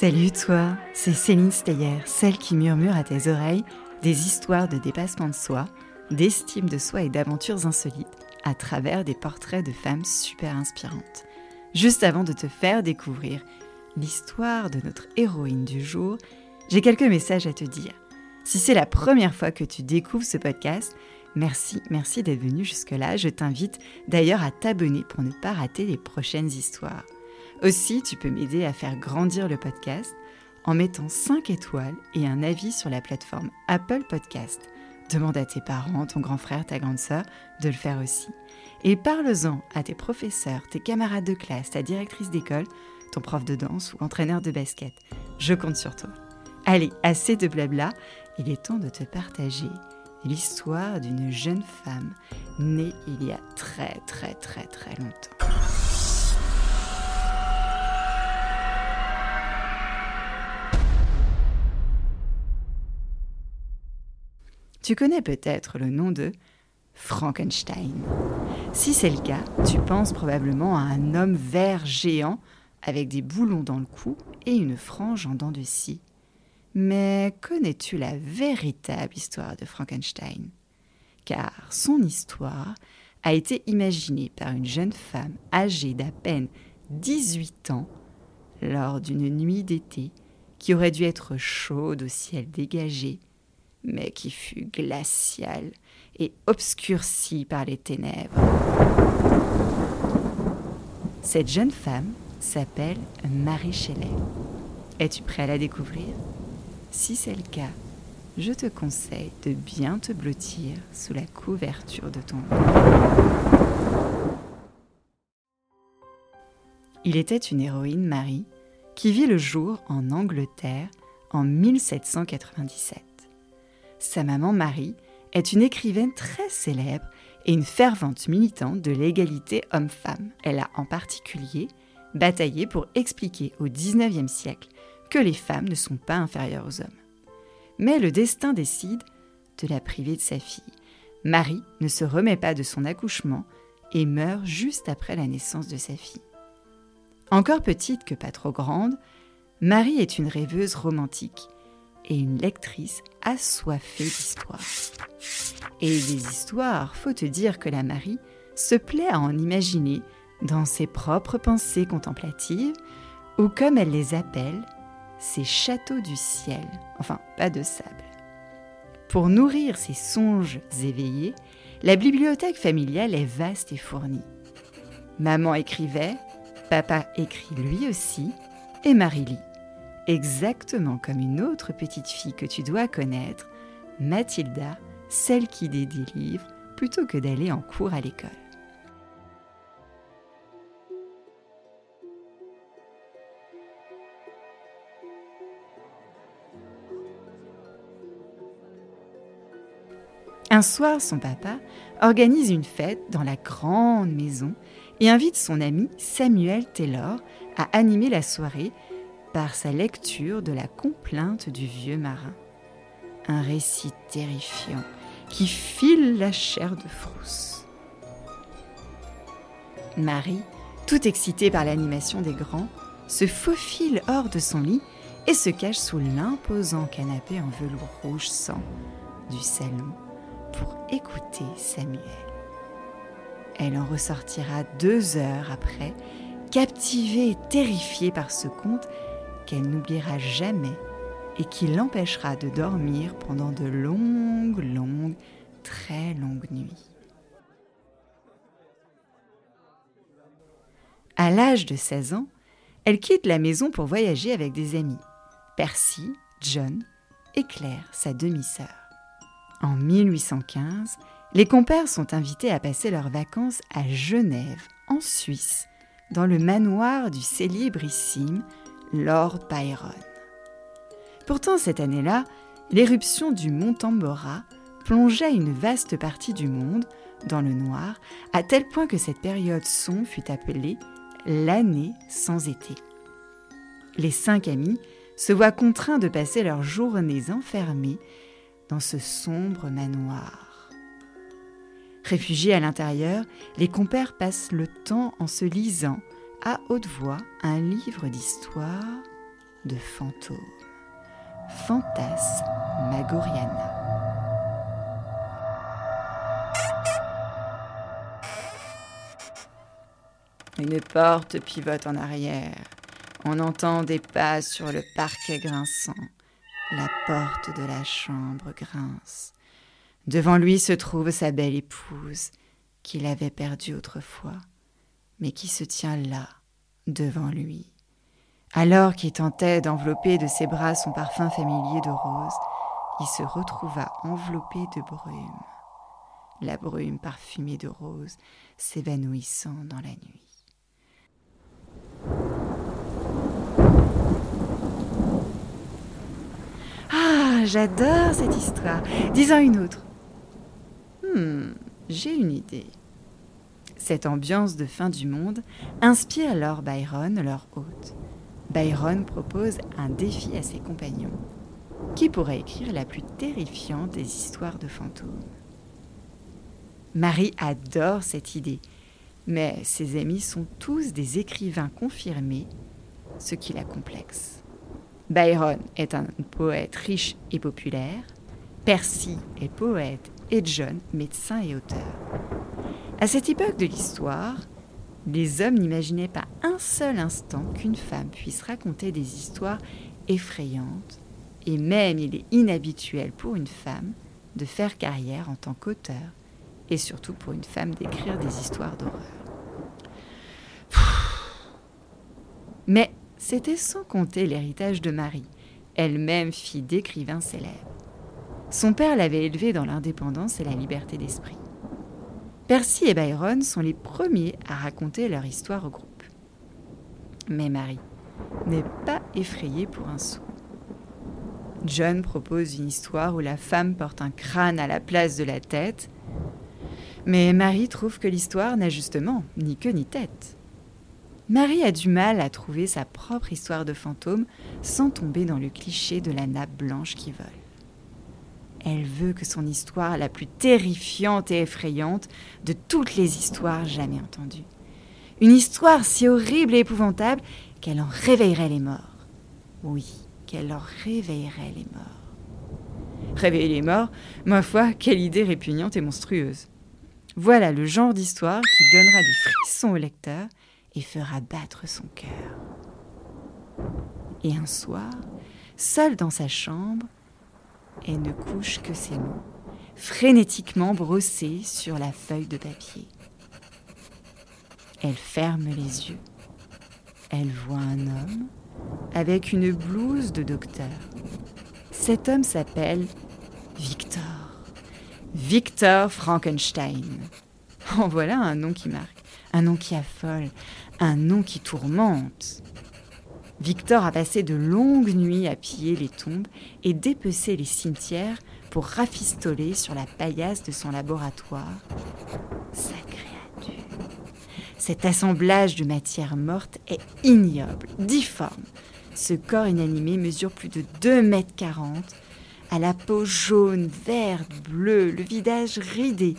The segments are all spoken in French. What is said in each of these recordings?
Salut toi, c'est Céline Steyer, celle qui murmure à tes oreilles des histoires de dépassement de soi, d'estime de soi et d'aventures insolites à travers des portraits de femmes super inspirantes. Juste avant de te faire découvrir l'histoire de notre héroïne du jour, j'ai quelques messages à te dire. Si c'est la première fois que tu découvres ce podcast, merci, merci d'être venu jusque-là. Je t'invite d'ailleurs à t'abonner pour ne pas rater les prochaines histoires. Aussi, tu peux m'aider à faire grandir le podcast en mettant 5 étoiles et un avis sur la plateforme Apple Podcast. Demande à tes parents, ton grand frère, ta grande sœur de le faire aussi. Et parle-en à tes professeurs, tes camarades de classe, ta directrice d'école, ton prof de danse ou entraîneur de basket. Je compte sur toi. Allez, assez de blabla, il est temps de te partager l'histoire d'une jeune femme née il y a très très très très longtemps. Tu connais peut-être le nom de Frankenstein. Si c'est le cas, tu penses probablement à un homme vert géant avec des boulons dans le cou et une frange en dents de scie. Mais connais-tu la véritable histoire de Frankenstein? Car son histoire a été imaginée par une jeune femme âgée d'à peine 18 ans lors d'une nuit d'été qui aurait dû être chaude au ciel dégagé, mais qui fut glaciale et obscurcie par les ténèbres. Cette jeune femme s'appelle Marie Shelley. Es-tu prêt à la découvrir? Si c'est le cas, je te conseille de bien te blottir sous la couverture de ton lit. Il était une héroïne, Marie, qui vit le jour en Angleterre en 1797. Sa maman Marie est une écrivaine très célèbre et une fervente militante de l'égalité homme-femme. Elle a en particulier bataillé pour expliquer au XIXe siècle que les femmes ne sont pas inférieures aux hommes. Mais le destin décide de la priver de sa fille. Marie ne se remet pas de son accouchement et meurt juste après la naissance de sa fille. Encore petite que pas trop grande, Marie est une rêveuse romantique et une lectrice assoiffée d'histoires. Et des histoires, faut te dire que la Marie se plaît à en imaginer dans ses propres pensées contemplatives, ou comme elle les appelle, ses châteaux du ciel, enfin pas de sable. Pour nourrir ses songes éveillés, la bibliothèque familiale est vaste et fournie. Maman écrivait, papa écrit lui aussi, et Marie lit exactement comme une autre petite fille que tu dois connaître, Mathilda, celle qui des livres plutôt que d'aller en cours à l'école. Un soir, son papa organise une fête dans la grande maison et invite son ami Samuel Taylor à animer la soirée par sa lecture de la complainte du vieux marin. Un récit terrifiant qui file la chair de frousse. Marie, tout excitée par l'animation des grands, se faufile hors de son lit et se cache sous l'imposant canapé en velours rouge sang du salon pour écouter Samuel. Elle en ressortira deux heures après, captivée et terrifiée par ce conte qu'elle n'oubliera jamais et qui l'empêchera de dormir pendant de longues, longues, très longues nuits. À l'âge de 16 ans, elle quitte la maison pour voyager avec des amis, Percy, John et Claire, sa demi-sœur. En 1815, les compères sont invités à passer leurs vacances à Genève, en Suisse, dans le manoir du célébrissime Lord Byron. Pourtant, cette année-là, l'éruption du mont Tambora plongeait une vaste partie du monde dans le noir, à tel point que cette période sombre fut appelée l'année sans été. Les cinq amis se voient contraints de passer leurs journées enfermés dans ce sombre manoir. Réfugiés à l'intérieur, les compères passent le temps en se lisant à haute voix un livre d'histoire de fantômes. Fantasmagoriana. Une porte pivote en arrière. On entend des pas sur le parquet grinçant. La porte de la chambre grince. Devant lui se trouve sa belle épouse, qu'il avait perdue autrefois, mais qui se tient là, devant lui. Alors qu'il tentait d'envelopper de ses bras son parfum familier de rose, il se retrouva enveloppé de brume. La brume parfumée de rose s'évanouissant dans la nuit. Ah, j'adore cette histoire. Disons une autre. Hmm, j'ai une idée. Cette ambiance de fin du monde inspire Lord Byron, leur hôte. Byron propose un défi à ses compagnons. Qui pourrait écrire la plus terrifiante des histoires de fantômes? Marie adore cette idée mais ses amis sont tous des écrivains confirmés, ce qui la complexe. Byron est un poète riche et populaire, Percy est poète et John médecin et auteur. À cette époque de l'histoire, les hommes n'imaginaient pas un seul instant qu'une femme puisse raconter des histoires effrayantes, et même il est inhabituel pour une femme de faire carrière en tant qu'auteur, et surtout pour une femme d'écrire des histoires d'horreur. Mais c'était sans compter l'héritage de Marie, elle-même fille d'écrivains célèbres. Son père l'avait élevée dans l'indépendance et la liberté d'esprit. Percy et Byron sont les premiers à raconter leur histoire au groupe. Mais Marie n'est pas effrayée pour un sou. John propose une histoire où la femme porte un crâne à la place de la tête, mais Marie trouve que l'histoire n'a justement ni queue ni tête. Marie a du mal à trouver sa propre histoire de fantôme sans tomber dans le cliché de la nappe blanche qui vole. Elle veut que son histoire la plus terrifiante et effrayante de toutes les histoires jamais entendues. Une histoire si horrible et épouvantable qu'elle en réveillerait les morts. Oui, qu'elle en réveillerait les morts. Réveiller les morts, ma foi, quelle idée répugnante et monstrueuse. Voilà le genre d'histoire qui donnera des frissons au lecteur et fera battre son cœur. Et un soir, seule dans sa chambre, elle ne couche que ses mots, frénétiquement brossés sur la feuille de papier. Elle ferme les yeux. Elle voit un homme avec une blouse de docteur. Cet homme s'appelle Victor. Victor Frankenstein. En voilà un nom qui marque un nom qui affole, un nom qui tourmente. Victor a passé de longues nuits à piller les tombes et dépecer les cimetières pour rafistoler sur la paillasse de son laboratoire sa créature. Cet assemblage de matière morte est ignoble, difforme. Ce corps inanimé mesure plus de 2 mètres 40, à la peau jaune, verte, bleue, le visage ridé,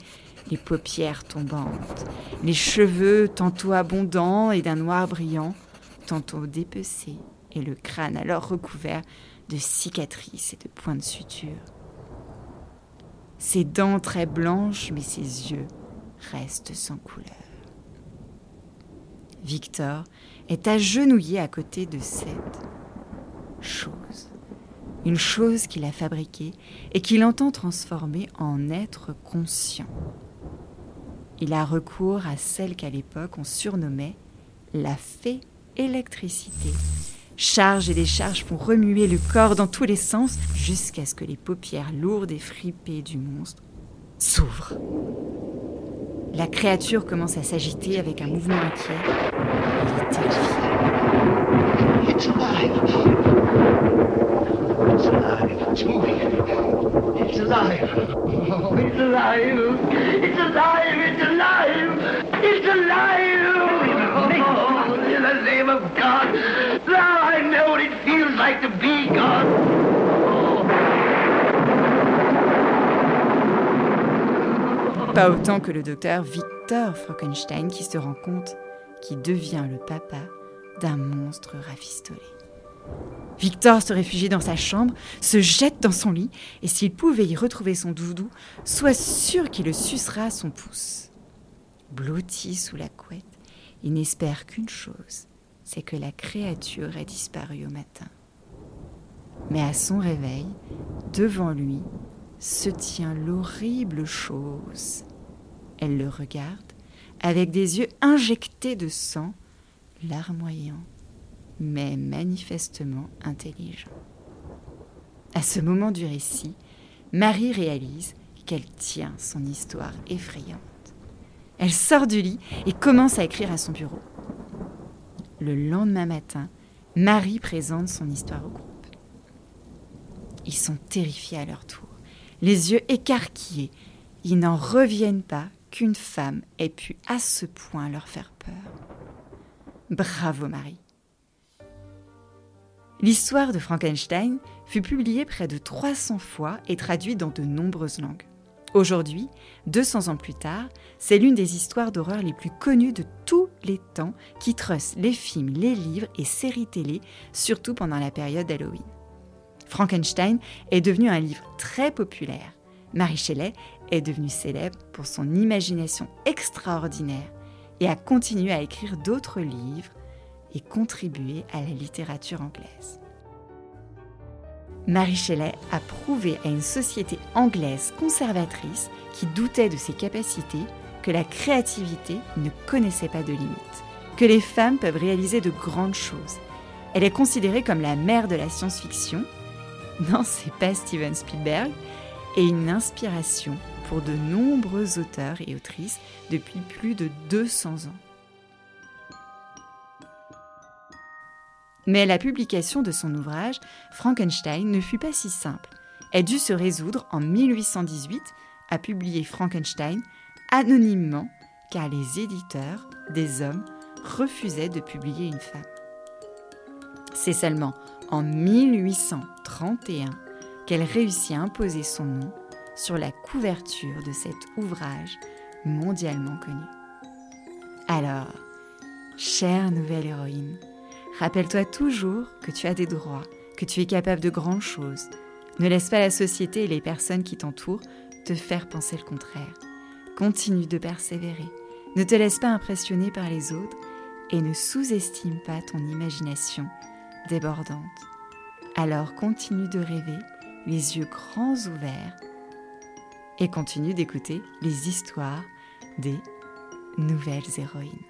les paupières tombantes, les cheveux tantôt abondants et d'un noir brillant, tantôt dépecés, et le crâne alors recouvert de cicatrices et de points de suture. Ses dents très blanches, mais ses yeux restent sans couleur. Victor est agenouillé à côté de cette chose, une chose qu'il a fabriquée et qu'il entend transformer en être conscient. Il a recours à celle qu'à l'époque on surnommait la fée électricité. Charge et décharge font remuer le corps dans tous les sens jusqu'à ce que les paupières lourdes et fripées du monstre s'ouvrent. La créature commence à s'agiter avec un mouvement inquiet. Il est terrifié. It's alive. It's alive. It's moving. It's alive. It's alive. It's alive. It's alive. Pas autant que le docteur Victor Frankenstein qui se rend compte qu'il devient le papa d'un monstre rafistolé. Victor se réfugie dans sa chambre, se jette dans son lit, et s'il pouvait y retrouver son doudou, soit sûr qu'il le sucera son pouce. Blotti sous la couette, il n'espère qu'une chose, c'est que la créature ait disparu au matin. Mais à son réveil, devant lui, se tient l'horrible chose. Elle le regarde avec des yeux injectés de sang, larmoyant, mais manifestement intelligent. À ce moment du récit, Marie réalise qu'elle tient son histoire effrayante. Elle sort du lit et commence à écrire à son bureau. Le lendemain matin, Marie présente son histoire au groupe. Ils sont terrifiés à leur tour, les yeux écarquillés. Ils n'en reviennent pas qu'une femme ait pu à ce point leur faire peur. Bravo Marie. L'histoire de Frankenstein fut publiée près de 300 fois et traduite dans de nombreuses langues. Aujourd'hui, 200 ans plus tard, c'est l'une des histoires d'horreur les plus connues de tous les temps qui trusse les films, les livres et séries télé, surtout pendant la période d'Halloween. Frankenstein est devenu un livre très populaire. Marie Shelley est devenue célèbre pour son imagination extraordinaire et a continué à écrire d'autres livres et contribuer à la littérature anglaise. Marie Shelley a prouvé à une société anglaise conservatrice qui doutait de ses capacités que la créativité ne connaissait pas de limites, que les femmes peuvent réaliser de grandes choses. Elle est considérée comme la mère de la science-fiction. Non, c'est pas Steven Spielberg, et une inspiration pour de nombreux auteurs et autrices depuis plus de 200 ans. Mais la publication de son ouvrage, Frankenstein, ne fut pas si simple. Elle dut se résoudre en 1818 à publier Frankenstein anonymement car les éditeurs, des hommes, refusaient de publier une femme. C'est seulement en 1831 qu'elle réussit à imposer son nom sur la couverture de cet ouvrage mondialement connu. Alors, chère nouvelle héroïne, Rappelle-toi toujours que tu as des droits, que tu es capable de grandes choses. Ne laisse pas la société et les personnes qui t'entourent te faire penser le contraire. Continue de persévérer. Ne te laisse pas impressionner par les autres et ne sous-estime pas ton imagination débordante. Alors continue de rêver, les yeux grands ouverts, et continue d'écouter les histoires des nouvelles héroïnes.